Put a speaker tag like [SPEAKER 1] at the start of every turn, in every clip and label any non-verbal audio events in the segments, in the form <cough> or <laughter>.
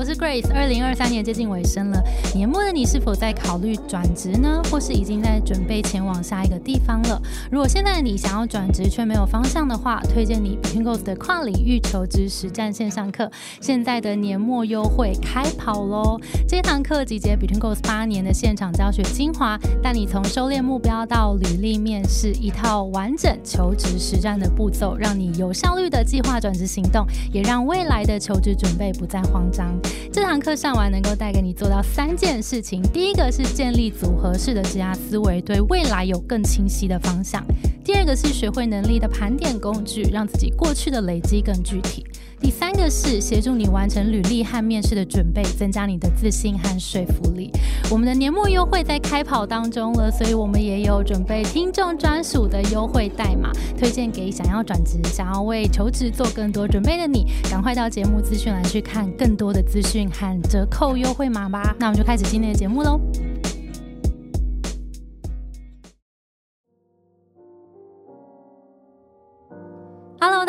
[SPEAKER 1] 我是 Grace。二零二三年接近尾声了，年末的你是否在考虑转职呢？或是已经在准备前往下一个地方了？如果现在的你想要转职却没有方向的话，推荐你 Between Goals 的跨领域求职实战线上课。现在的年末优惠开跑喽！这堂课集结 Between Goals 八年的现场教学精华，带你从收敛目标到履历面试，一套完整求职实战的步骤，让你有效率的计划转职行动，也让未来的求职准备不再慌张。这堂课上完能够带给你做到三件事情：第一个是建立组合式的职压思维，对未来有更清晰的方向；第二个是学会能力的盘点工具，让自己过去的累积更具体；第三个是协助你完成履历和面试的准备，增加你的自信和说服力。我们的年末优惠在开跑当中了，所以我们也有准备听众专属的优惠代码，推荐给想要转职、想要为求职做更多准备的你。赶快到节目资讯栏去看更多的资讯和折扣优惠码吧。那我们就开始今天的节目喽。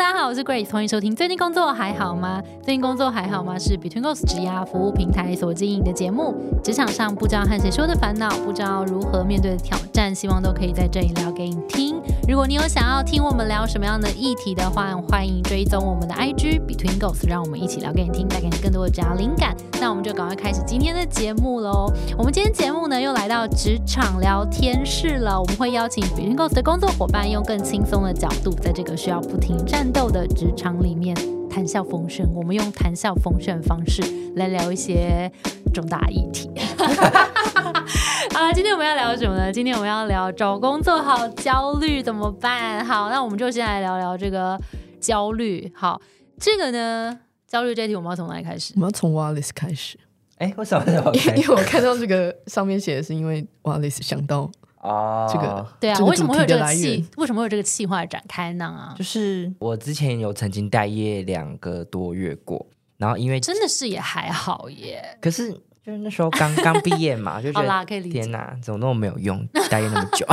[SPEAKER 1] 大家好，我是 Grace，欢迎收听。最近工作还好吗？最近工作还好吗？是 Between Goals 职涯服务平台所经营的节目。职场上不知道和谁说的烦恼，不知道如何面对的挑战，希望都可以在这里聊给你听。如果你有想要听我们聊什么样的议题的话，欢迎追踪我们的 IG Between Goals，让我们一起聊给你听，带给你更多的职涯灵感。那我们就赶快开始今天的节目喽。我们今天节目呢又来到职场聊天室了，我们会邀请 Between Goals 的工作伙伴，用更轻松的角度，在这个需要不停站斗的职场里面谈笑风生。我们用谈笑风生的方式来聊一些重大议题。<laughs> 好，今天我们要聊什么呢？今天我们要聊找工作好焦虑怎么办？好，那我们就先来聊聊这个焦虑。好，这个呢，焦虑这题我们要从哪里开始
[SPEAKER 2] 我？们要从 Wallace 开始，
[SPEAKER 3] 哎，为什么要 <laughs>
[SPEAKER 2] 因为因为我看到这个上面写的是因为 Wallace 想到
[SPEAKER 3] 哦，
[SPEAKER 2] 这个
[SPEAKER 1] 对啊，
[SPEAKER 2] 这个
[SPEAKER 1] 为什么会有这个气？为什么会有这个气化展开呢？啊，
[SPEAKER 3] 就是我之前有曾经待业两个多月过，然后因为
[SPEAKER 1] 真的是也还好耶。
[SPEAKER 3] 可是就是那时候刚刚毕业嘛，<laughs> 就觉
[SPEAKER 1] 好
[SPEAKER 3] 得
[SPEAKER 1] 啦可以理解
[SPEAKER 3] 天哪，怎么那么没有用，待业那么久。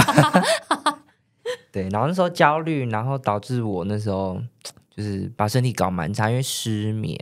[SPEAKER 3] <laughs> 对，然后那时候焦虑，然后导致我那时候就是把身体搞蛮差，因为失眠，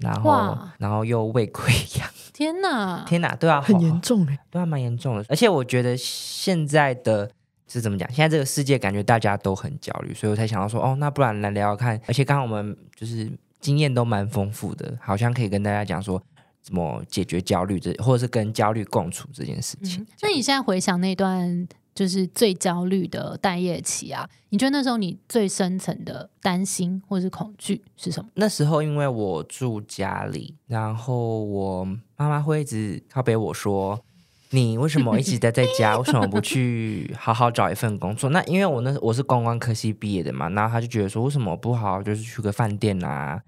[SPEAKER 3] 然后然后又胃溃疡，<laughs>
[SPEAKER 1] 天哪！
[SPEAKER 3] 天哪，对啊，
[SPEAKER 2] 很
[SPEAKER 3] 好
[SPEAKER 2] 严重哎，
[SPEAKER 3] 对啊，蛮严重的。而且我觉得现在的是怎么讲？现在这个世界感觉大家都很焦虑，所以我才想到说，哦，那不然来聊聊看。而且刚刚我们就是经验都蛮丰富的，好像可以跟大家讲说怎么解决焦虑这，或者是跟焦虑共处这件事情。
[SPEAKER 1] 嗯，那你现在回想那段就是最焦虑的待业期啊，你觉得那时候你最深层的担心或是恐惧是什么？
[SPEAKER 3] 那时候因为我住家里，然后我妈妈会一直靠背我说。你为什么一直待在家？为什么不去好好找一份工作？<laughs> 那因为我那我是公关科系毕业的嘛，然后他就觉得说，为什么不好好就是去个饭店啊、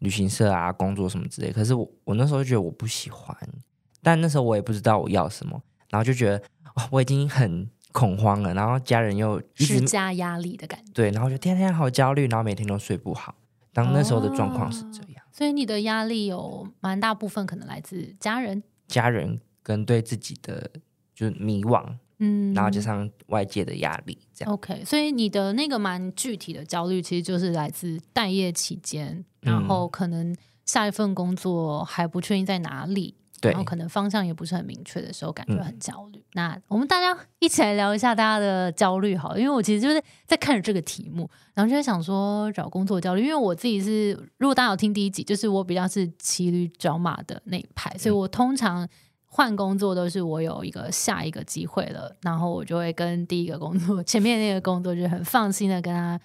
[SPEAKER 3] 旅行社啊工作什么之类。可是我我那时候就觉得我不喜欢，但那时候我也不知道我要什么，然后就觉得，我已经很恐慌了，然后家人又
[SPEAKER 1] 施加压力的感觉。
[SPEAKER 3] 对，然后就天天好焦虑，然后每天都睡不好。当那时候的状况是这样。
[SPEAKER 1] 所以你的压力有蛮大部分可能来自家人，
[SPEAKER 3] 家人跟对自己的就是迷惘，
[SPEAKER 1] 嗯，
[SPEAKER 3] 然后加上外界的压力，这样。
[SPEAKER 1] OK，所以你的那个蛮具体的焦虑，其实就是来自待业期间，然
[SPEAKER 3] 嗯
[SPEAKER 1] 后可能下一份工作还不确定在哪里，
[SPEAKER 3] 对
[SPEAKER 1] 然后可能方向也不是很明确的时候，感觉
[SPEAKER 3] 嗯
[SPEAKER 1] 很焦虑。那我们大家一起来聊一下大家的焦虑，好了，因为我其实就是在看着这个题目，然后就在想说找工作焦虑，因为我自己是，如果大家有听第一集，就是我比较是骑驴找马的那一派，所以我通常。换工作都是我有一个下一个机会了，然后我就会跟第一个工作 <laughs> 前面那个工作就很放心的跟他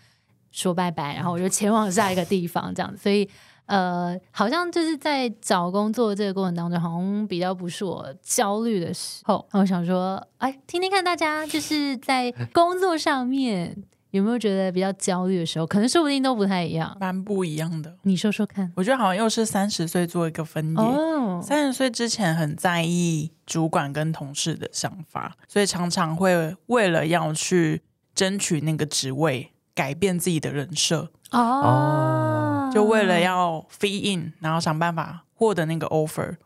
[SPEAKER 1] 说拜拜，然后我就前往下一个地方这样子。所以呃，好像就是在找工作这个过程当中，好像比较不是我焦虑的时候。我想说，哎，听听看大家就是在 <laughs> 工作上面有没有觉得比较焦虑的时候，可能说不定都不太一样。
[SPEAKER 4] 蛮不一样的。
[SPEAKER 1] 你说说看。
[SPEAKER 4] 我觉得好像又是三十岁做一个分野。
[SPEAKER 1] 哦，
[SPEAKER 4] 三十岁之前很在意主管跟同事的想法，所以常常会为了要去争取那个职位，改变自己的人设，
[SPEAKER 1] 哦，
[SPEAKER 4] 就为了要 fit in，然后想办法获得那个 offer，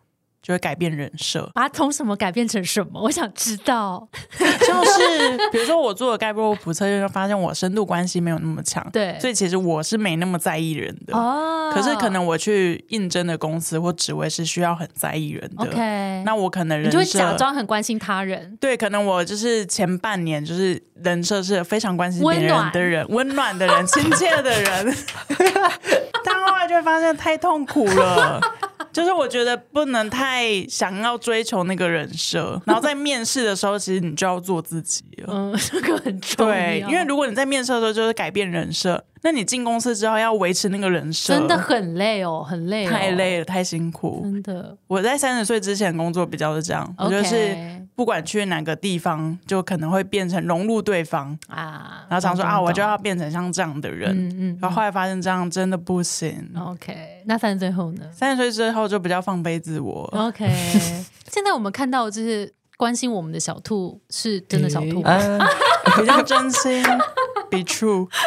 [SPEAKER 4] 就会改变人设。
[SPEAKER 1] 把它从什么改变成什么？<laughs> 我想知道。<laughs>
[SPEAKER 4] 就是比如说我做了盖洛普测验，就发现我深度关系没有那么强，
[SPEAKER 1] 对
[SPEAKER 4] 所以其实我是没那么在意人的。
[SPEAKER 1] 哦
[SPEAKER 4] 可是可能我去应征的公司或职位是需要很在意人的。
[SPEAKER 1] OK，
[SPEAKER 4] 那我可能
[SPEAKER 1] 你就会假装很关心他人。
[SPEAKER 4] 对，可能我就是前半年就是人设是非常关心别人的人，温暖的人，亲切的人，<laughs> 但后来就会发现太痛苦了。就是我觉得不能太想要追求那个人设，然后在面试的时候，其实你就要做自己了。
[SPEAKER 1] 嗯，<laughs> 这个很重要。
[SPEAKER 4] 对，因为如果你在面试的时候就是改变人设，那你进公司之后要维持那个人设，
[SPEAKER 1] 真的很累哦，很累、哦，
[SPEAKER 4] 太累了，太辛苦。
[SPEAKER 1] 真的。
[SPEAKER 4] 我在三十岁之前工作比较是这样，我就是不管去哪个地方，就可能会变成融入对方，
[SPEAKER 1] 啊，
[SPEAKER 4] 然后常说啊，我就要变成像这样的人。
[SPEAKER 1] 嗯嗯
[SPEAKER 4] 然后后来发现这样真的不行。
[SPEAKER 1] OK，那三十岁后呢
[SPEAKER 4] 三十岁之后就比较放飞自我
[SPEAKER 1] ，？OK，<laughs> 现在我们看到就是关心我们的小兔是真的小兔 <laughs>
[SPEAKER 4] 比较真心，be true。<laughs>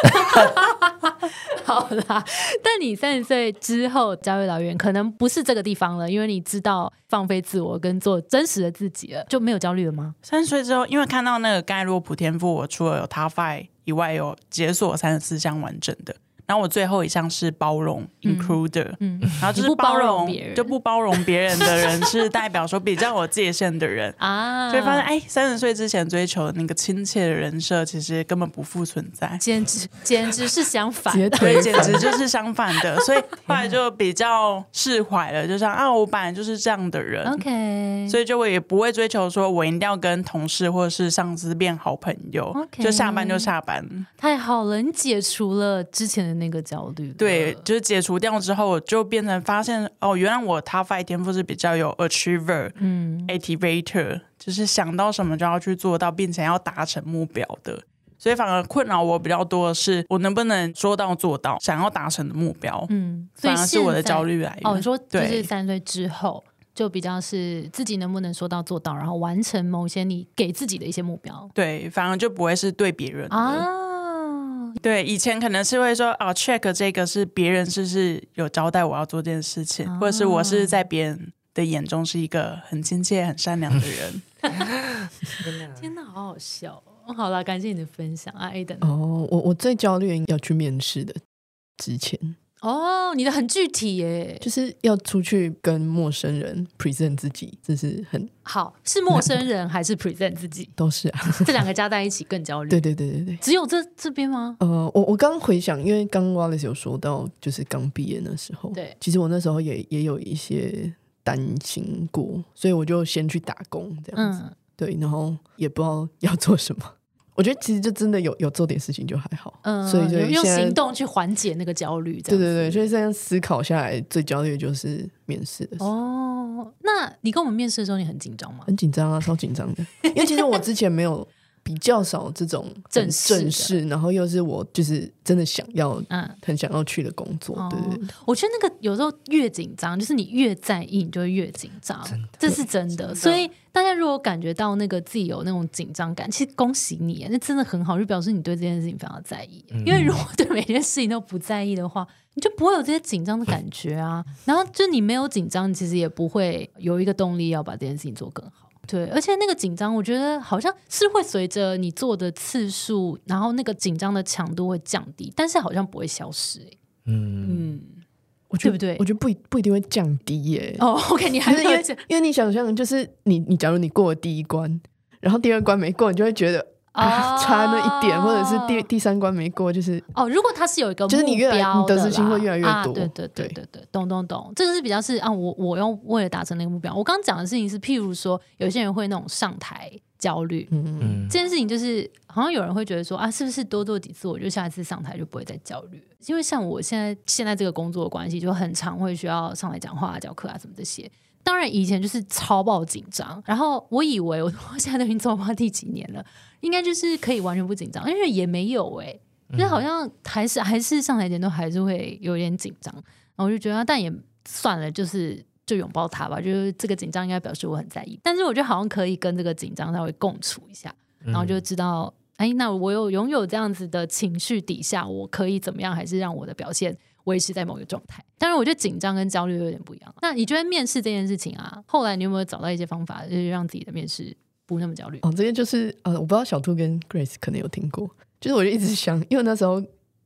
[SPEAKER 1] 好啦，但你三十岁之后教育老员可能不是这个地方了，因为你知道放飞自我跟做真实的自己了，就没有焦虑了吗？
[SPEAKER 4] 三十岁之后，因为看到那个盖洛普天赋，我除了有 Top Five 以外，有解锁三十四项完整的。然后我最后一项是包容 （includer），、
[SPEAKER 1] 嗯，
[SPEAKER 4] 然后就是
[SPEAKER 1] 包容
[SPEAKER 4] 就不包容别人的人，是代表说比较有界限的人。
[SPEAKER 1] 啊，
[SPEAKER 4] 所以发现，哎，三十岁之前追求的那个亲切的人设，其实根本不复存在。
[SPEAKER 1] 简直简直是相反
[SPEAKER 4] 对，简直就是相反的，所以后来就比较释怀了，就像啊，我本来就是这样的人
[SPEAKER 1] OK，
[SPEAKER 4] 所以就我也不会追求说我一定要跟同事或者是上司变好朋友
[SPEAKER 1] OK
[SPEAKER 4] 就下班就下班。
[SPEAKER 1] 太好了，你解除了之前的那个焦虑了。
[SPEAKER 4] 对，就是解除掉之后，我就变成发现哦，原来我 Top Five 天赋是比较有 Achiever、
[SPEAKER 1] 嗯
[SPEAKER 4] Activator，就是想到什么就要去做到，并且要达成目标的。所以反而困扰我比较多的是，我能不能说到做到想要达成的目标，
[SPEAKER 1] 嗯，
[SPEAKER 4] 反而是我的焦虑来源。
[SPEAKER 1] 哦，你说就是三十岁之后，就比较是自己能不能说到做到，然后完成某些你给自己的一些目标
[SPEAKER 4] 对，反而就不会是对别人的。
[SPEAKER 1] 啊。
[SPEAKER 4] 对，以前可能是会说啊，check 这个是别人是不是有交代我要做这件事情，
[SPEAKER 1] 哦
[SPEAKER 4] 或者是我是在别人的眼中是一个很亲切、很善良的人。<laughs>
[SPEAKER 1] 天哪，好好笑哦！好了，感谢你的分享啊，A 等
[SPEAKER 2] 哦，我我最焦虑要去面试的之前，
[SPEAKER 1] 哦，你的很具体耶，
[SPEAKER 2] 就是要出去跟陌生人 present 自己，这是很
[SPEAKER 1] 好是陌生人还是 present 自己，<laughs>
[SPEAKER 2] 都是啊。
[SPEAKER 1] 这两个加在一起更焦虑。
[SPEAKER 2] 对对对对对。
[SPEAKER 1] 只有这这边吗？
[SPEAKER 2] 呃，我我刚回想，因为刚 Wallace 有说到，就是刚毕业那时候，
[SPEAKER 1] 对
[SPEAKER 2] 其实我那时候也也有一些担心过，所以我就先去打工这样子，
[SPEAKER 1] 嗯，
[SPEAKER 2] 对，然后也不知道要做什么。我觉得其实就真的有有做点事情就还好，
[SPEAKER 1] 嗯，
[SPEAKER 2] 所以就
[SPEAKER 1] 用行动去缓解那个焦虑，
[SPEAKER 2] 对对对，所以这样思考下来，最焦虑的就是面试的时候。
[SPEAKER 1] 哦，那你跟我们面试的时候，你很紧张吗？
[SPEAKER 2] 很紧张啊，超紧张的。因为其实我之前没有比较少这种
[SPEAKER 1] 正式
[SPEAKER 2] 正式，然后又是我就是真的想要
[SPEAKER 1] 嗯，
[SPEAKER 2] 很想要去的工作，
[SPEAKER 1] 哦
[SPEAKER 2] 对对对。
[SPEAKER 1] 我觉得那个有时候越紧张，就是你越在意，你就会越紧张，这是真的。所以大家如果感觉到那个自己有那种紧张感，其实恭喜你，那真的很好，就表示你对这件事情非常在意。因为如果对每件事情都不在意的话，你就不会有这些紧张的感觉啊。然后就你没有紧张，你其实也不会有一个动力要把这件事情做更好。对，而且那个紧张，我觉得好像是会随着你做的次数，然后那个紧张的强度会降低，但是好像不会消失、欸。
[SPEAKER 3] 嗯，
[SPEAKER 4] 嗯，
[SPEAKER 2] 我觉得
[SPEAKER 1] 对不对
[SPEAKER 2] 我觉得不一不一定会降低耶、
[SPEAKER 1] 哦，OK，你还
[SPEAKER 2] 是因为因为你想象，就是你你假如你过了第一关，然后第二关没过，你就会觉得啊、
[SPEAKER 1] 哦
[SPEAKER 2] 差那一点，或者是第第三关没过，就是
[SPEAKER 1] 哦，如果他是有一个
[SPEAKER 2] 就是你越来
[SPEAKER 1] 目标
[SPEAKER 2] 你得失
[SPEAKER 1] 的啦
[SPEAKER 2] 心会越来越
[SPEAKER 1] 啊
[SPEAKER 2] 多
[SPEAKER 1] 对对对
[SPEAKER 2] 对
[SPEAKER 1] 对对，懂懂懂，这个是比较是啊，我我用为了达成那个目标，我刚刚讲的事情是，譬如说有些人会那种上台焦虑。
[SPEAKER 2] 嗯，
[SPEAKER 3] 嗯
[SPEAKER 1] 这件事情就是，好像有人会觉得说啊，是不是多做几次，我就下一次上台就不会再焦虑？因为像我现在现在这个工作的关系，就很常会需要上来讲话、教课啊什么这些。当然以前就是超爆紧张，然后我以为我我现在都已经做不知道第几年了，应该就是可以完全不紧张，因为也没有哎、就是好像还是还是上台前都还是会有点紧张，然后我就觉得啊，但也算了，就是就拥抱他吧，就是这个紧张应该表示我很在意，但是我觉得好像可以跟这个紧张稍微共处一下，然后就知道。哎，那我有拥有这样子的情绪底下，我可以怎么样？还是让我的表现维持在某个状态？当然，我觉得紧张跟焦虑有点不一样。那你觉得面试这件事情啊，后来你有没有找到一些方法，就是让自己的面试不那么焦虑？
[SPEAKER 2] 哦，这个就是呃，我不知道小兔跟 Grace 可能有听过，就是我就一直想，因为那时候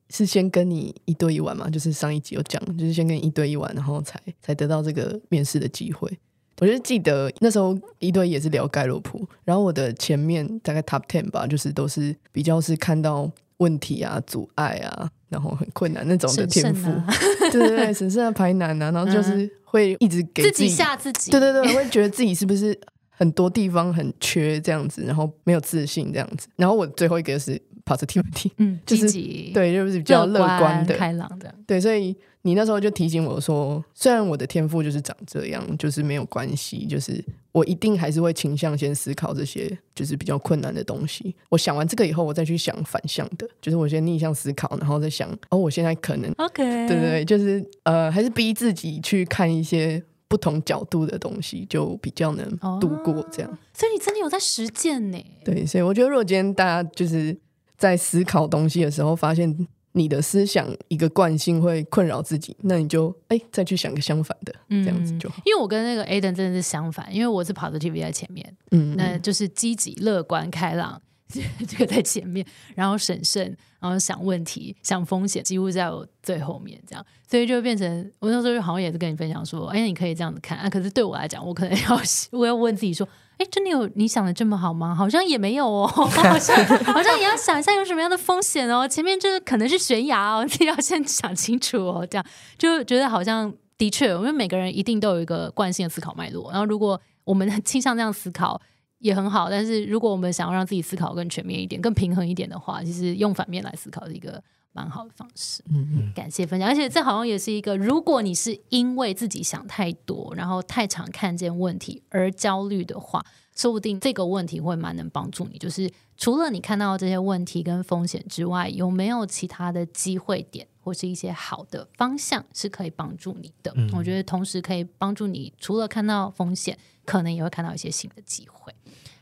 [SPEAKER 2] 是先跟你一对一玩嘛，就是上一集有讲，就是先跟你一对一玩，然后才才得到这个面试的机会。我就记得那时候一对也是聊盖洛普，然后我的前面大概 Top Ten 吧，就是都是比较是看到问题啊、阻碍啊，然后很困难那种的天赋，<laughs> 对对对，神圣的排难啊，然后就是会一直给
[SPEAKER 1] 自
[SPEAKER 2] 己
[SPEAKER 1] 吓自己，
[SPEAKER 2] 对对对，会觉得自己是不是很多地方很缺这样子，然后没有自信这样子。然后我最后一个是 positivity，
[SPEAKER 1] 嗯，<laughs>
[SPEAKER 2] 就是对，就是比较乐观的，
[SPEAKER 1] 开朗的。
[SPEAKER 2] 对，所以你那时候就提醒我说，虽然我的天赋就是长这样，就是没有关系，就是我一定还是会倾向先思考这些就是比较困难的东西。我想完这个以后，我再去想反向的，就是我先逆向思考，然后再想哦，我现在可能
[SPEAKER 1] OK，
[SPEAKER 2] 对对对，就是呃，还是逼自己去看一些不同角度的东西，就比较能度过这样。
[SPEAKER 1] 所以你真的有在实践呢？
[SPEAKER 2] 对，所以我觉得，如果今天大家就是在思考东西的时候，发现你的思想一个惯性会困扰自己，那你就哎再去想个相反的，这样子就好。
[SPEAKER 1] 因为我跟那个 Aden 真的是相反，因为我是跑的 TV 在前面，
[SPEAKER 2] 嗯，
[SPEAKER 1] 那就是积极、乐观、开朗，<laughs> 这个在前面，然后审慎，然后想问题、想风险，几乎在我最后面这样，所以就变成我那时候就好像也是跟你分享说，哎，你可以这样子看啊。可是对我来讲，我可能要 <laughs> 我要问自己说，哎，真的有你想的这么好吗？好像也没有哦，<laughs> 好像好像也要想一下有什么样的风险哦。前面这个可能是悬崖哦，<laughs> 自己要先想清楚哦。这样就觉得好像的确，因为每个人一定都有一个惯性的思考脉络，然后如果我们倾向这样思考。也很好，但是如果我们想要让自己思考更全面一点、更平衡一点的话，其实用反面来思考是一个蛮好的方式。
[SPEAKER 2] 嗯嗯，
[SPEAKER 1] 感谢分享，而且这好像也是一个，如果你是因为自己想太多，然后太常看见问题而焦虑的话，说不定这个问题会蛮能帮助你。就是除了你看到这些问题跟风险之外，有没有其他的机会点或是一些好的方向是可以帮助你的？我觉得同时可以帮助你，除了看到风险，可能也会看到一些新的机会。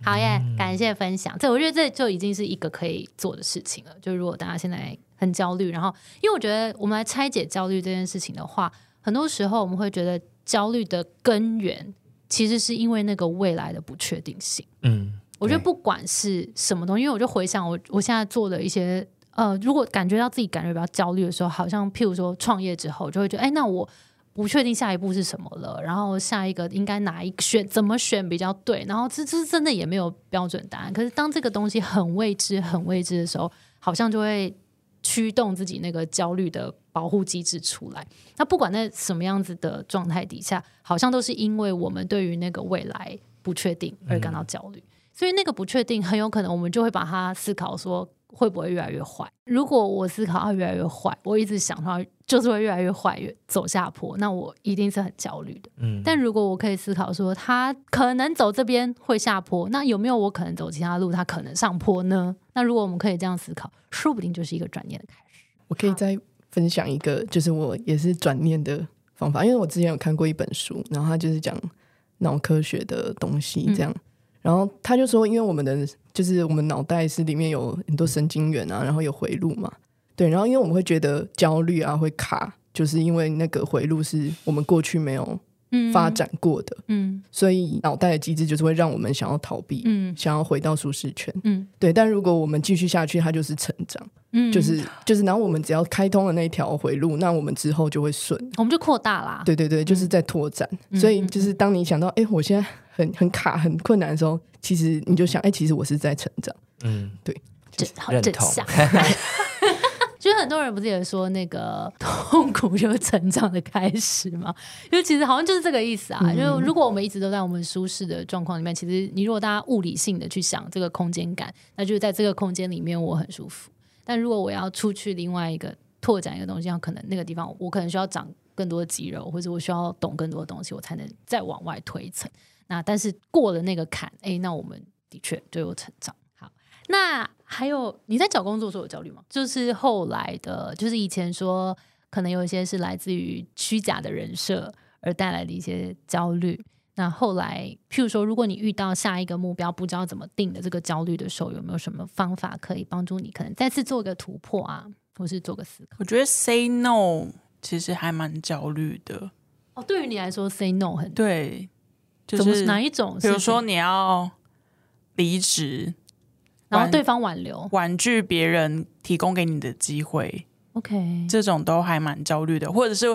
[SPEAKER 1] 好耶，感谢分享。这我觉得这就已经是一个可以做的事情了。就如果大家现在很焦虑，然后因为我觉得我们来拆解焦虑这件事情的话，很多时候我们会觉得焦虑的根源其实是因为那个未来的不确定性。
[SPEAKER 3] 嗯，
[SPEAKER 1] 我觉得不管是什么东西，因为我就回想我我现在做的一些呃，如果感觉到自己感觉比较焦虑的时候，好像譬如说创业之后，就会觉得哎，那我。不确定下一步是什么了，然后下一个应该哪一选怎么选比较对，然后这这真的也没有标准答案。可是当这个东西很未知、很未知的时候，好像就会驱动自己那个焦虑的保护机制出来。那不管在什么样子的状态底下，好像都是因为我们对于那个未来不确定而感到焦虑。所以那个不确定很有可能我们就会把它思考说会不会越来越坏。如果我思考它越来越坏，我一直想它。就是会越来越坏，越走下坡，那我一定是很焦虑的。嗯，但如果我可以思考说，它可能走这边会下坡，那有没有我可能走其他路，它可能上坡呢？那如果我们可以这样思考，说不定就是一个转念的开始。
[SPEAKER 2] 我可以再分享一个，就是我也是转念的方法，因为我之前有看过一本书，然后它就是讲脑科学的东西，这样，然后他就说，因为我们的就是我们脑袋是里面有很多神经元啊，然后有回路嘛。对，然后因为我们会觉得焦虑啊，会卡，就是因为那个回路是我们过去没有发展过的，嗯，所以脑袋的机制就是会让我们想要逃避，嗯，想要回到舒适圈，嗯，对。但如果我们继续下去，它就是成长，嗯，就是就是，然后我们只要开通了那一条回路，那我们之后就会顺，
[SPEAKER 1] 我们就扩大啦，
[SPEAKER 2] 对对对，就是在拓展。所以就是当你想到，哎，我现在很很卡、很困难的时候，其实你就想，哎，其实我是在成长，嗯，对，
[SPEAKER 1] 真好，真相。其实很多人不是也说那个 <laughs> 痛苦就是成长的开始吗？因为其实好像就是这个意思啊。就如果我们一直都在我们舒适的状况里面，其实你如果大家物理性的去想这个空间感，那就是在这个空间里面我很舒服。但如果我要出去另外一个拓展一个东西，可能那个地方我可能需要长更多的肌肉，或者我需要懂更多的东西，我才能再往外推一层。那但是过了那个坎，哎，那我们的确就有成长。好，那。还有你在找工作时候有焦虑吗？就是后来的，就是以前说可能有一些是来自于虚假的人设而带来的一些焦虑。那后来，譬如说，如果你遇到下一个目标不知道怎么定的这个焦虑的时候，有没有什么方法可以帮助你，可能再次做个突破啊，或是做个思考？
[SPEAKER 4] 我觉得 say no 其实还蛮焦虑的。
[SPEAKER 1] 哦，对于你来说，say no 很
[SPEAKER 4] 对，就是
[SPEAKER 1] 哪一种？
[SPEAKER 4] 比如说，你要离职，
[SPEAKER 1] 然后对方挽留
[SPEAKER 4] 婉拒别人提供给你的机会
[SPEAKER 1] ，，OK，
[SPEAKER 4] 这种都还蛮焦虑的，或者是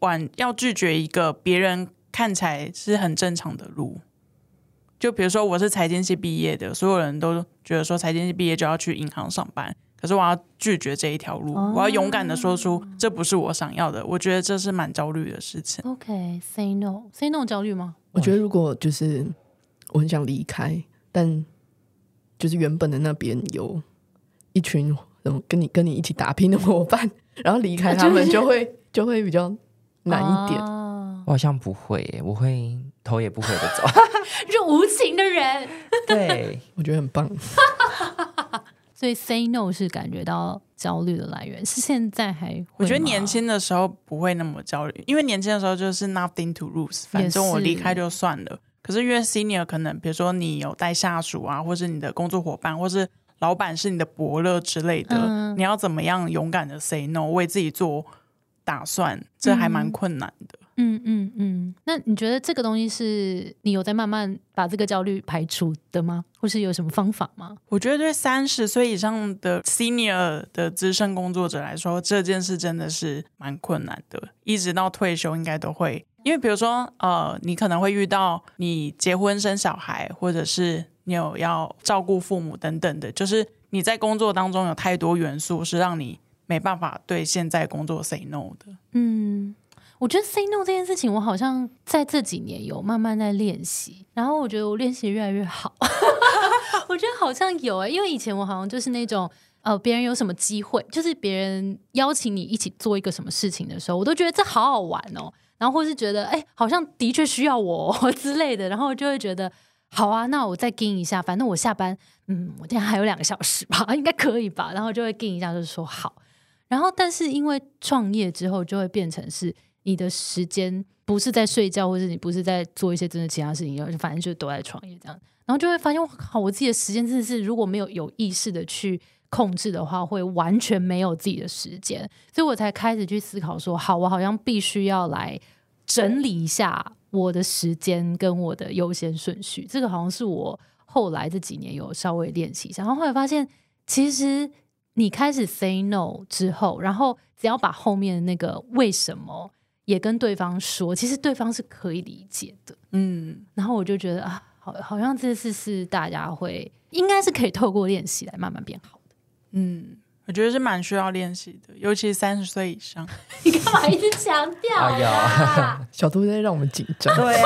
[SPEAKER 4] 婉要拒绝一个别人看起来是很正常的路。就比如说，我是财经系毕业的，所有人都觉得说财经系毕业就要去银行上班，可是我要拒绝这一条路，
[SPEAKER 1] 哦
[SPEAKER 4] 我要勇敢的说出这不是我想要的。我觉得这是蛮焦虑的事情。
[SPEAKER 1] OK，say no，say no 焦虑吗？
[SPEAKER 2] 我觉得如果就是我很想离开，但就是原本的那边有一群嗯跟你跟你一起打拼的伙伴，<laughs> 然后离开他们就会就会比较难一点。
[SPEAKER 1] 啊
[SPEAKER 3] 我好像不会耶，我会头也不回的走。<laughs>
[SPEAKER 1] 就无情的人。<laughs>
[SPEAKER 3] 对，
[SPEAKER 2] 我觉得很棒。
[SPEAKER 1] 所以 say no 是感觉到焦虑的来源，是现在还
[SPEAKER 4] 我觉得年轻的时候不会那么焦虑，因为年轻的时候就是 nothing to lose，反正我离开就算了。可是越 senior 可能，比如说你有带下属啊，或是你的工作伙伴，或是老板是你的伯乐之类的，
[SPEAKER 1] 嗯
[SPEAKER 4] 你要怎么样勇敢的 say no，为自己做打算，这还蛮困难的。
[SPEAKER 1] 嗯嗯嗯，那你觉得这个东西是你有在慢慢把这个焦虑排除的吗？或是有什么方法吗？
[SPEAKER 4] 我觉得对三十岁以上的 senior 的资深工作者来说，这件事真的是蛮困难的，一直到退休应该都会。因为比如说，呃，你可能会遇到你结婚生小孩，或者是你有要照顾父母等等的，就是你在工作当中有太多元素是让你没办法对现在工作 say no 的。
[SPEAKER 1] 嗯，我觉得 say no 这件事情，我好像在这几年有慢慢在练习，然后我觉得我练习越来越好。<laughs> 我觉得好像有哎、因为以前我好像就是那种。呃，别人有什么机会，就是别人邀请你一起做一个什么事情的时候，我都觉得这好好玩哦。然后或是觉得，哎、好像的确需要我、<laughs> 之类的，然后就会觉得，好啊，那我再盯一下，反正我下班，嗯，我今天还有两个小时吧，<laughs> 应该可以吧。然后就会盯一下，就是说好。然后，但是因为创业之后，就会变成是你的时间不是在睡觉，或者你不是在做一些真的其他事情，然后反正就都在创业这样。然后就会发现，我靠，我自己的时间真的是如果没有有意识的去控制的话，会完全没有自己的时间。所以我才开始去思考说，好，我好像必须要来整理一下我的时间跟我的优先顺序。这个好像是我后来这几年有稍微练习一下，然后后来发现，其实你开始 say no 之后，然后只要把后面的那个为什么也跟对方说，其实对方是可以理解的。
[SPEAKER 4] 嗯，
[SPEAKER 1] 然后我就觉得啊，好，好像这次是大家会应该是可以透过练习来慢慢变好的。
[SPEAKER 4] 嗯，我觉得是蛮需要练习的，尤其三十岁以上。<laughs>
[SPEAKER 1] 你干嘛一直强调
[SPEAKER 3] 哎
[SPEAKER 1] 呀？<laughs>
[SPEAKER 2] 小兔在让我们紧张。
[SPEAKER 4] 对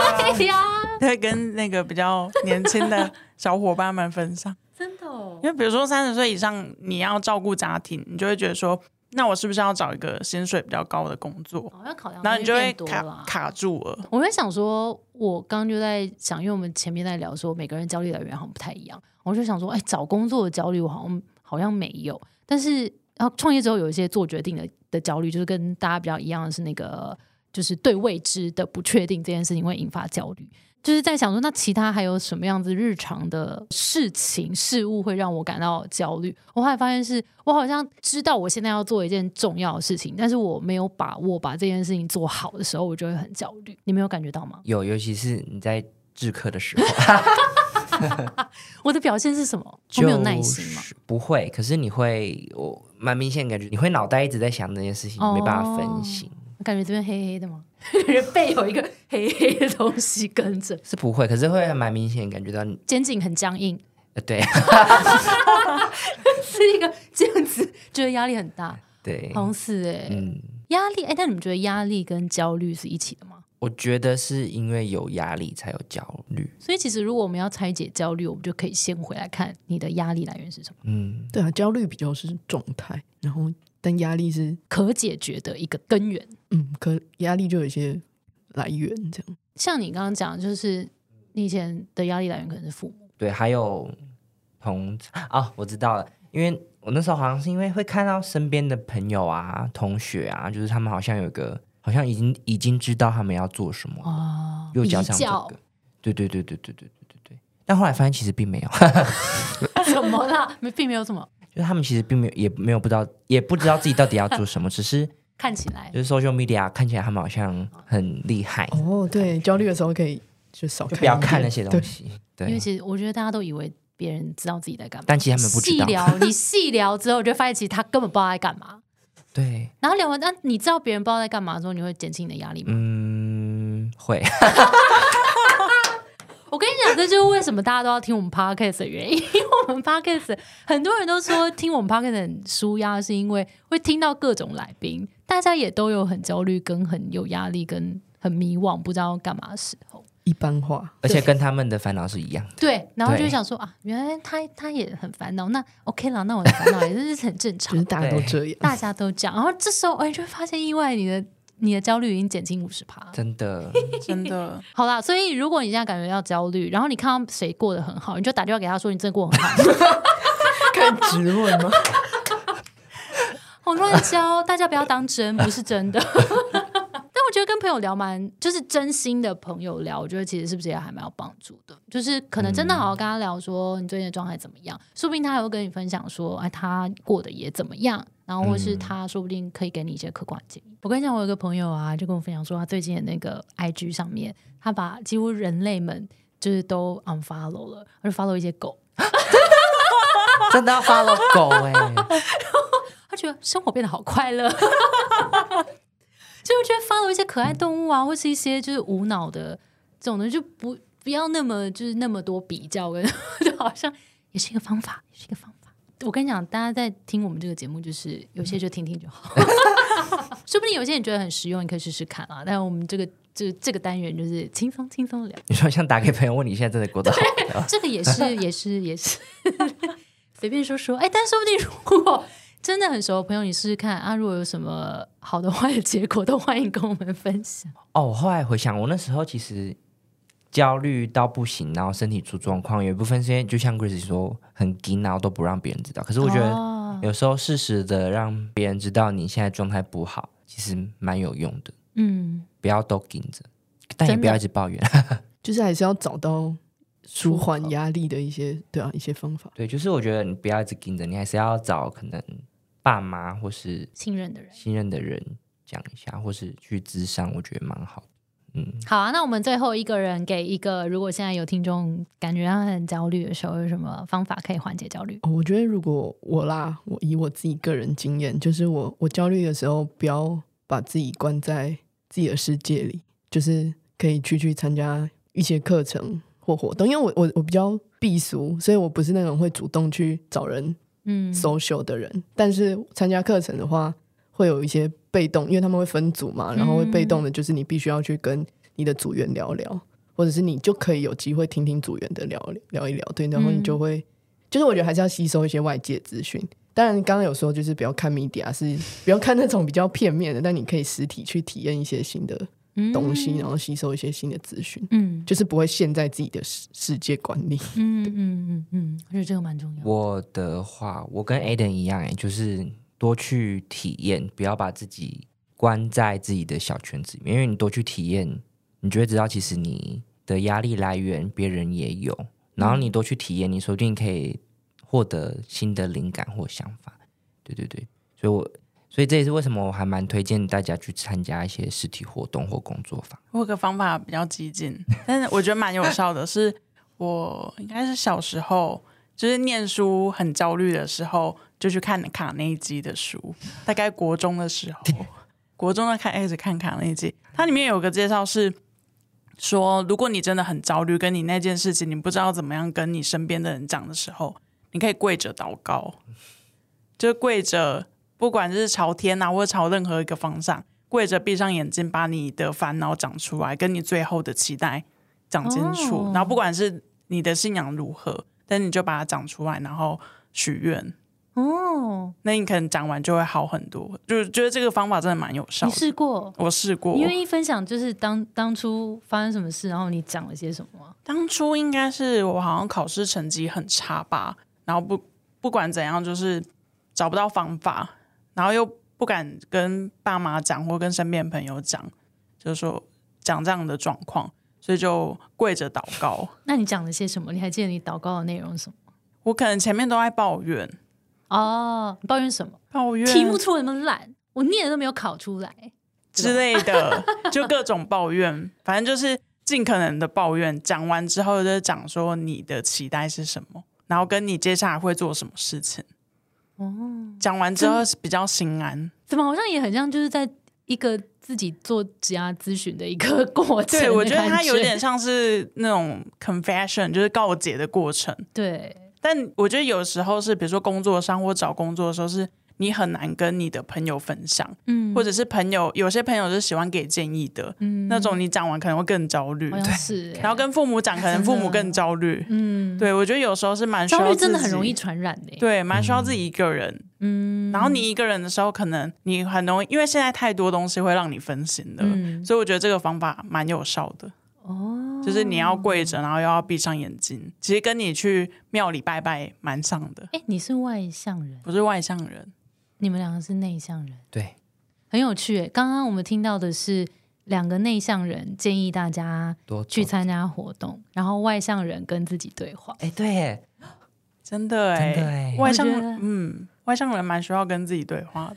[SPEAKER 1] 呀，
[SPEAKER 4] 会跟那个比较年轻的小伙伴们分享。<laughs>
[SPEAKER 1] 真的哦
[SPEAKER 4] 因为比如说三十岁以上，你要照顾家庭，你就会觉得说，那我是不是要找一个薪水比较高的工作？
[SPEAKER 1] 好像考量
[SPEAKER 4] 然后你就会卡。卡住了。
[SPEAKER 1] 我在想说，我刚刚就在想，因为我们前面在聊说每个人焦虑来源好像不太一样，我就想说，哎，找工作的焦虑我好像好像没有，但是然后创业之后有一些做决定的的焦虑，就是跟大家比较一样的是那个，就是对未知的不确定这件事情会引发焦虑。就是在想说，那其他还有什么样子日常的事情事物会让我感到焦虑？我后来发现是，我好像知道我现在要做一件重要的事情，但是我没有把握把这件事情做好的时候，我就会很焦虑。你没有感觉到吗？
[SPEAKER 3] 有，尤其是你在制课的时候，<laughs>
[SPEAKER 1] 我的表现是什么？我没有耐心吗？
[SPEAKER 3] 就是不会，可是你会，我蛮明显感觉你会脑袋一直在想这件事情，
[SPEAKER 1] 哦
[SPEAKER 3] 没办法分心。
[SPEAKER 1] 我感觉这边黑黑的吗？感 <laughs> 觉背有一个黑黑的东西跟着，<laughs>
[SPEAKER 3] 是不会，可是会蛮明显感觉到你，
[SPEAKER 1] 肩颈很僵硬，
[SPEAKER 3] 呃，对。<laughs>
[SPEAKER 1] 是一个这样子，觉得压力很大，
[SPEAKER 3] 对，
[SPEAKER 1] 好像是哎、
[SPEAKER 3] 嗯，
[SPEAKER 1] 压力哎、但你们觉得压力跟焦虑是一起的吗？
[SPEAKER 3] 我觉得是因为有压力才有焦虑。
[SPEAKER 1] 所以其实如果我们要拆解焦虑，我们就可以先回来看你的压力来源是什么，
[SPEAKER 3] 嗯，
[SPEAKER 2] 对啊，焦虑比较是状态，然后但压力是
[SPEAKER 1] 可解决的一个根源。
[SPEAKER 2] 嗯，可压力就有一些来源这样。
[SPEAKER 1] 像你刚刚讲，就是你以前的压力来源可能是父母，
[SPEAKER 3] 对，还有同哦，我知道了，因为我那时候好像是因为会看到身边的朋友啊、同学啊，就是他们好像有一个，好像已经已经知道他们要做什么，
[SPEAKER 1] 哦，
[SPEAKER 3] 又加上这个，对对对对对对对对对。但后来发现其实并没有，<laughs>
[SPEAKER 1] 怎么啦？没，并没有什么，<laughs>
[SPEAKER 3] 就是他们其实并没有，也没有不知道，也不知道自己到底要做什么，只是
[SPEAKER 1] 看起来
[SPEAKER 3] 就是 social media 看起来他们好像很厉害，
[SPEAKER 2] 哦，对，焦虑的时候可以就少
[SPEAKER 3] 看不要看那些东西
[SPEAKER 2] 对
[SPEAKER 3] 西。
[SPEAKER 1] 因为，其实我觉得大家都以为别人知道自己在干嘛，
[SPEAKER 3] 但其实他们不知道。
[SPEAKER 1] 细聊，<laughs> 你细聊之后，就发现其实他根本不知道在干嘛。
[SPEAKER 3] 对，
[SPEAKER 1] 然后聊完，那你知道别人不知道在干嘛的时候，你会减轻你的压力吗？
[SPEAKER 3] 嗯，会。<laughs>
[SPEAKER 1] 我跟你讲，这就是为什么大家都要听我们 podcast 的原因。<laughs> 因为我们 podcast 很多人都说听我们 podcast 很舒压，是因为会听到各种来宾，大家也都有很焦虑、跟很有压力、跟很迷惘，不知道干嘛的时候。
[SPEAKER 2] 一般化，
[SPEAKER 3] 而且跟他们的烦恼是一样的。
[SPEAKER 1] 对，然后就想说啊，原来他他也很烦恼，那 OK 了，那我的烦恼也是很正常
[SPEAKER 2] 就是，大家都这样。
[SPEAKER 1] 大家都这样。然后这时候哎，就会发现意外，你的你的焦虑已经减轻五十趴。
[SPEAKER 3] 真的，<laughs>
[SPEAKER 4] 真的。
[SPEAKER 1] 好啦，所以如果你现在感觉到焦虑，然后你看到谁过得很好，你就打电话给他说你真的过得很好。
[SPEAKER 2] 可以质问吗？
[SPEAKER 1] 我乱教，大家不要当真，不是真的。但我觉得跟朋友聊蛮，就是真心的朋友聊，我觉得其实是不是也还蛮有帮助的。就是可能真的好好跟他聊，说你最近的状态怎么样，说不定他还会跟你分享说，哎，他过得也怎么样，然后或是他说不定可以给你一些客观建议。我跟你讲，我有个朋友啊，就跟我分享说，他最近的那个 IG 上面，他把几乎人类们就是都 unfollow 了，而且 follow 一些狗。<laughs>
[SPEAKER 3] 真的要 follow 狗哎、<laughs>
[SPEAKER 1] 他觉得生活变得好快乐，<laughs> 就觉得 follow 一些可爱动物啊，或是一些就是无脑的这种的，就不不要那么就是那么多比较跟，就好像也是一个方法，也是一个方法。我跟你讲，大家在听我们这个节目，就是有些就听听就好，<laughs> 说不定有些人觉得很实用，你可以试试看啊。但我们这个这这个单元就是轻松轻松聊，
[SPEAKER 3] 你说像打给朋友问你现在真的过得好吗？
[SPEAKER 1] 这个也是也是也是 <laughs> 随便说说，哎，但说不定如果真的很熟的朋友，你试试看啊，如果有什么好的坏的结果，都欢迎跟我们分享。
[SPEAKER 3] 哦，我后来回想，我那时候其实焦虑到不行，然后身体出状况，有一部分是因为就像 Grace 说很紧，然后都不让别人知道。可是我觉得
[SPEAKER 1] 哦
[SPEAKER 3] 有时候适时的让别人知道你现在状态不好，其实蛮有用的。
[SPEAKER 1] 嗯，
[SPEAKER 3] 不要都紧着，但也不要一直抱怨。<laughs>
[SPEAKER 2] 就是还是要找到舒缓压力的一些，对啊，一些方法。
[SPEAKER 3] 对，就是我觉得你不要一直紧着，你还是要找可能爸妈或是
[SPEAKER 1] 信任的人。
[SPEAKER 3] 信任的人讲一下，或是去咨商，我觉得蛮好的。嗯，
[SPEAKER 1] 好啊，那我们最后一个人给一个，如果现在有听众感觉他很焦虑的时候，有什么方法可以缓解焦虑？
[SPEAKER 2] 哦，我觉得如果我啦，我以我自己个人经验，就是我我焦虑的时候，不要把自己关在自己的世界里，就是可以去去参加一些课程或活动。因为我我我比较避俗，所以我不是那种会主动去找人
[SPEAKER 1] 嗯
[SPEAKER 2] social 的人。但是参加课程的话，会有一些被动，因为他们会分组嘛，然后会被动的，就是你必须要去跟你的组员聊聊，或者是你就可以有机会听听组员的聊聊一聊，对，然后你就会，就是我觉得还是要吸收一些外界资讯。当然，刚刚有说就是不要看 media，是不要看那种比较片面的，但你可以实体去体验一些新的东西，然后吸收一些新的资讯，
[SPEAKER 1] 嗯
[SPEAKER 2] 就是不会陷在自己的世世界观里。
[SPEAKER 1] 嗯嗯嗯嗯，我觉得这个蛮重要。
[SPEAKER 3] 我的话，我跟 Aden 一样，哎，就是多去体验，不要把自己关在自己的小圈子里面，因为你多去体验，你就会知道，其实你的压力来源别人也有，然后你多去体验，你说不定可以获得新的灵感或想法。对对对，所以我所以这也是为什么我还蛮推荐大家去参加一些实体活动或工作坊。
[SPEAKER 4] 我有个方法比较激进，但是我觉得蛮有效的是，我应该是小时候就是念书很焦虑的时候，就去看卡内基的书。大概国中的时候，国中的看开始看卡内基，它里面有个介绍是说，如果你真的很焦虑，跟你那件事情你不知道怎么样跟你身边的人讲的时候，你可以跪着祷告，就跪着，不管是朝天啊，或者朝任何一个方向，跪着闭上眼睛，把你的烦恼讲出来，跟你最后的期待讲清楚。
[SPEAKER 1] 哦
[SPEAKER 4] 然后不管是你的信仰如何，但你就把它讲出来，然后许愿。
[SPEAKER 1] 哦，
[SPEAKER 4] 那你可能讲完就会好很多。就是觉得这个方法真的蛮有效
[SPEAKER 1] 你。试过？
[SPEAKER 4] 我试过
[SPEAKER 1] 你，愿意分享就是当当初发生什么事，然后你讲了些什么吗？
[SPEAKER 4] 当初应该是我好像考试成绩很差吧，然后不不管怎样，就是找不到方法，然后又不敢跟爸妈讲或跟身边朋友讲，就是说讲这样的状况，所以就跪着祷告。<laughs>
[SPEAKER 1] 那你讲了些什么？你还记得你祷告的内容是什么？
[SPEAKER 4] 我可能前面都在抱怨，
[SPEAKER 1] 哦，你抱怨什么？
[SPEAKER 4] 抱怨
[SPEAKER 1] 题目出的那么烂，我念的都没有考出来。
[SPEAKER 4] 之类的，<laughs> 就各种抱怨，反正就是尽可能的抱怨。讲完之后，就讲说你的期待是什么，然后跟你接下来会做什么事情。
[SPEAKER 1] 哦，
[SPEAKER 4] 讲完之后是比较心安。
[SPEAKER 1] 怎么好像也很像就是在一个自己做职涯咨询的一个过程？
[SPEAKER 4] 对，我觉得它有点像是那种 confession，就是告解的过程。
[SPEAKER 1] 对，
[SPEAKER 4] 但我觉得有时候是，比如说工作上或找工作的时候是。你很难跟你的朋友分享，嗯，或者是朋友，有些朋友是喜欢给建议的，嗯，那种你讲完可能会更焦虑，
[SPEAKER 1] 对，是，
[SPEAKER 4] 然后跟父母讲，可能父母更焦虑，<laughs> 嗯，对，我觉得有时候是蛮
[SPEAKER 1] 焦虑，真的很容易传染的，
[SPEAKER 4] 对，蛮需要自己一个人，嗯，然后你一个人的时候，可能你很容易，因为现在太多东西会让你分心的，所以我觉得这个方法蛮有效的，哦，就是你要跪着，然后又要闭上眼睛，其实跟你去庙里拜拜蛮像的，
[SPEAKER 1] 哎，你是外向人，
[SPEAKER 4] 不是外向人。
[SPEAKER 1] 你们两个是内向人，
[SPEAKER 3] 对，
[SPEAKER 1] 很有趣诶。刚刚我们听到的是两个内向人建议大家多去参加活动，然后外向人跟自己对话。
[SPEAKER 3] 哎，对，
[SPEAKER 4] 真的哎，外向嗯，外向人蛮需要跟自己对话的，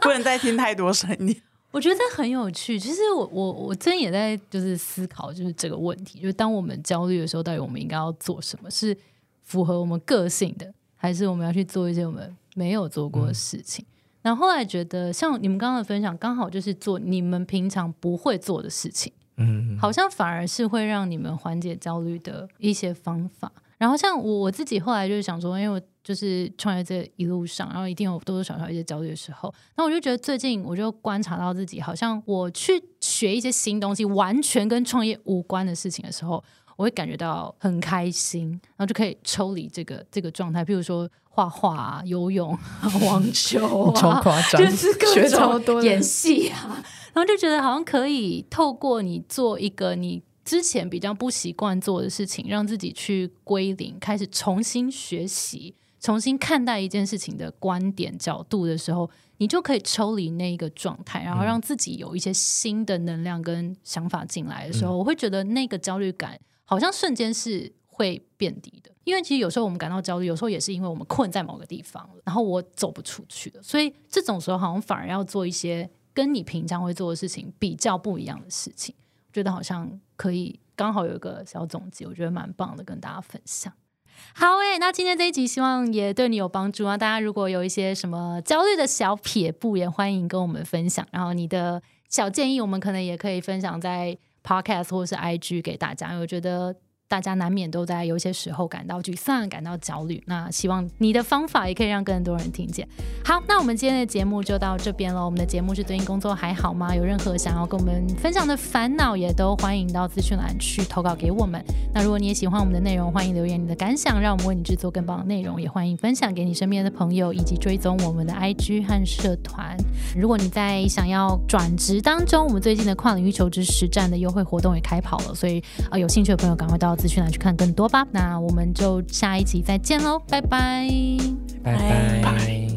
[SPEAKER 4] 不能再听太多声音。
[SPEAKER 1] 我觉得很有趣。其实我我我真也在就是思考，就是这个问题，就是当我们焦虑的时候，到底我们应该要做什么？是符合我们个性的，还是我们要去做一些我们？没有做过的事情，然后后来觉得像你们刚刚的分享，刚好就是做你们平常不会做的事情，嗯，好像反而是会让你们缓解焦虑的一些方法。然后像我我自己后来就是想说，因为我就是创业这一路上，然后一定有多多少少一些焦虑的时候，那我就觉得最近我就观察到自己，好像我去学一些新东西，完全跟创业无关的事情的时候。我会感觉到很开心，然后就可以抽离这个这个状态，譬如说画画、游泳、<laughs> 网球
[SPEAKER 2] 啊，
[SPEAKER 1] 就是学超多演戏啊，然后就觉得好像可以透过你做一个你之前比较不习惯做的事情，让自己去归零，开始重新学习、重新看待一件事情的观点角度的时候，你就可以抽离那一个状态，然后让自己有一些新的能量跟想法进来的时候，我会觉得那个焦虑感。好像瞬间是会变低的，因为其实有时候我们感到焦虑，有时候也是因为我们困在某个地方了，然后我走不出去了，所以这种时候好像反而要做一些跟你平常会做的事情比较不一样的事情，觉得好像可以刚好有一个小总结，我觉得蛮棒的，跟大家分享。好诶，那今天这一集希望也对你有帮助啊！大家如果有一些什么焦虑的小撇步，也欢迎跟我们分享，然后你的小建议，我们可能也可以分享在。Podcast 或是 IG 给大家，我觉得。大家难免都在有些时候感到沮丧、感到焦虑。那希望你的方法也可以让更多人听见。好，那我们今天的节目就到这边了。我们的节目是最近工作还好吗？有任何想要跟我们分享的烦恼，也都欢迎到资讯栏去投稿给我们。那如果你也喜欢我们的内容，欢迎留言你的感想，让我们为你制作更棒的内容。也欢迎分享给你身边的朋友，以及追踪我们的 IG 和社团。如果你在想要转职当中，我们最近的跨领域求职实战的优惠活动也开跑了，所以啊，有兴趣的朋友赶快到。资讯来去看更多吧，那我们就下一集再见喽，拜拜，
[SPEAKER 3] 拜拜。